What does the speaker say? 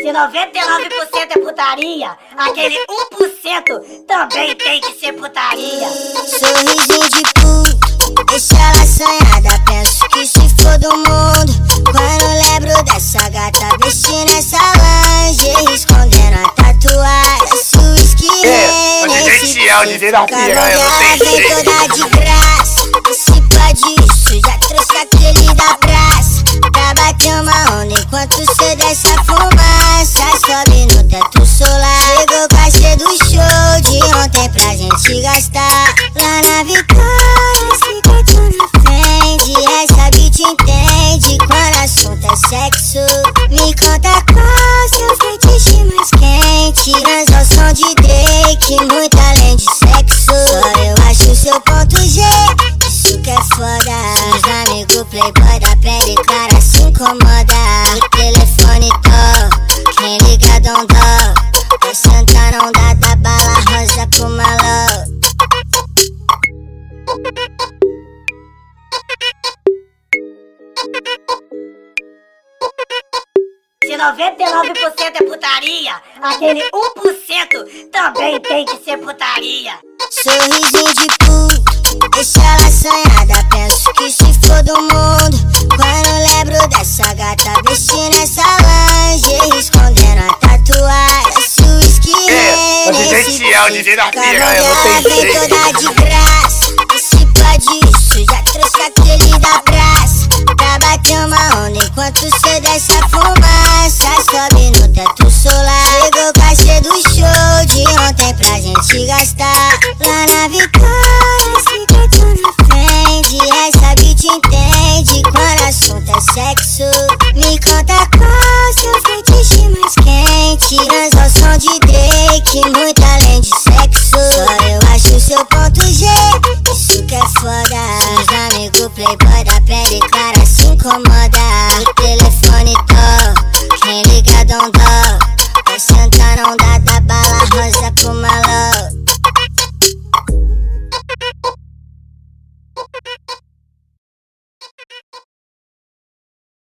Se 99% é putaria, aquele 1% também tem que ser putaria. Sorriso de pum, deixa ela assanhada. Penso que se for do mundo, quando lembro dessa gata, vestindo essa lingerie, escondendo a tatuagem. Sua é, skin é, nesse é, o DJ da né? não tem jeito. Playboy da pele clara se incomoda. O telefone toca, quem liga dom dó. Vai sentar não dá da bala rosa pro maluco. Se 99% é putaria, aquele 1% também tem que ser putaria. Sorrisinho de puto, deixa ela assanhada. Penso que se é o DJ da piranha, não tem vem jeito. toda de graça. Se pode isso, já trouxe aquele da praça. Pra bater uma onda enquanto cê desce a fumaça. Sobe no teto solar. Chegou o cachê do show de ontem pra gente gastar. Lá na Vitória, fica tu na frente. Essa beat entende quando assunto é sexo. Isso que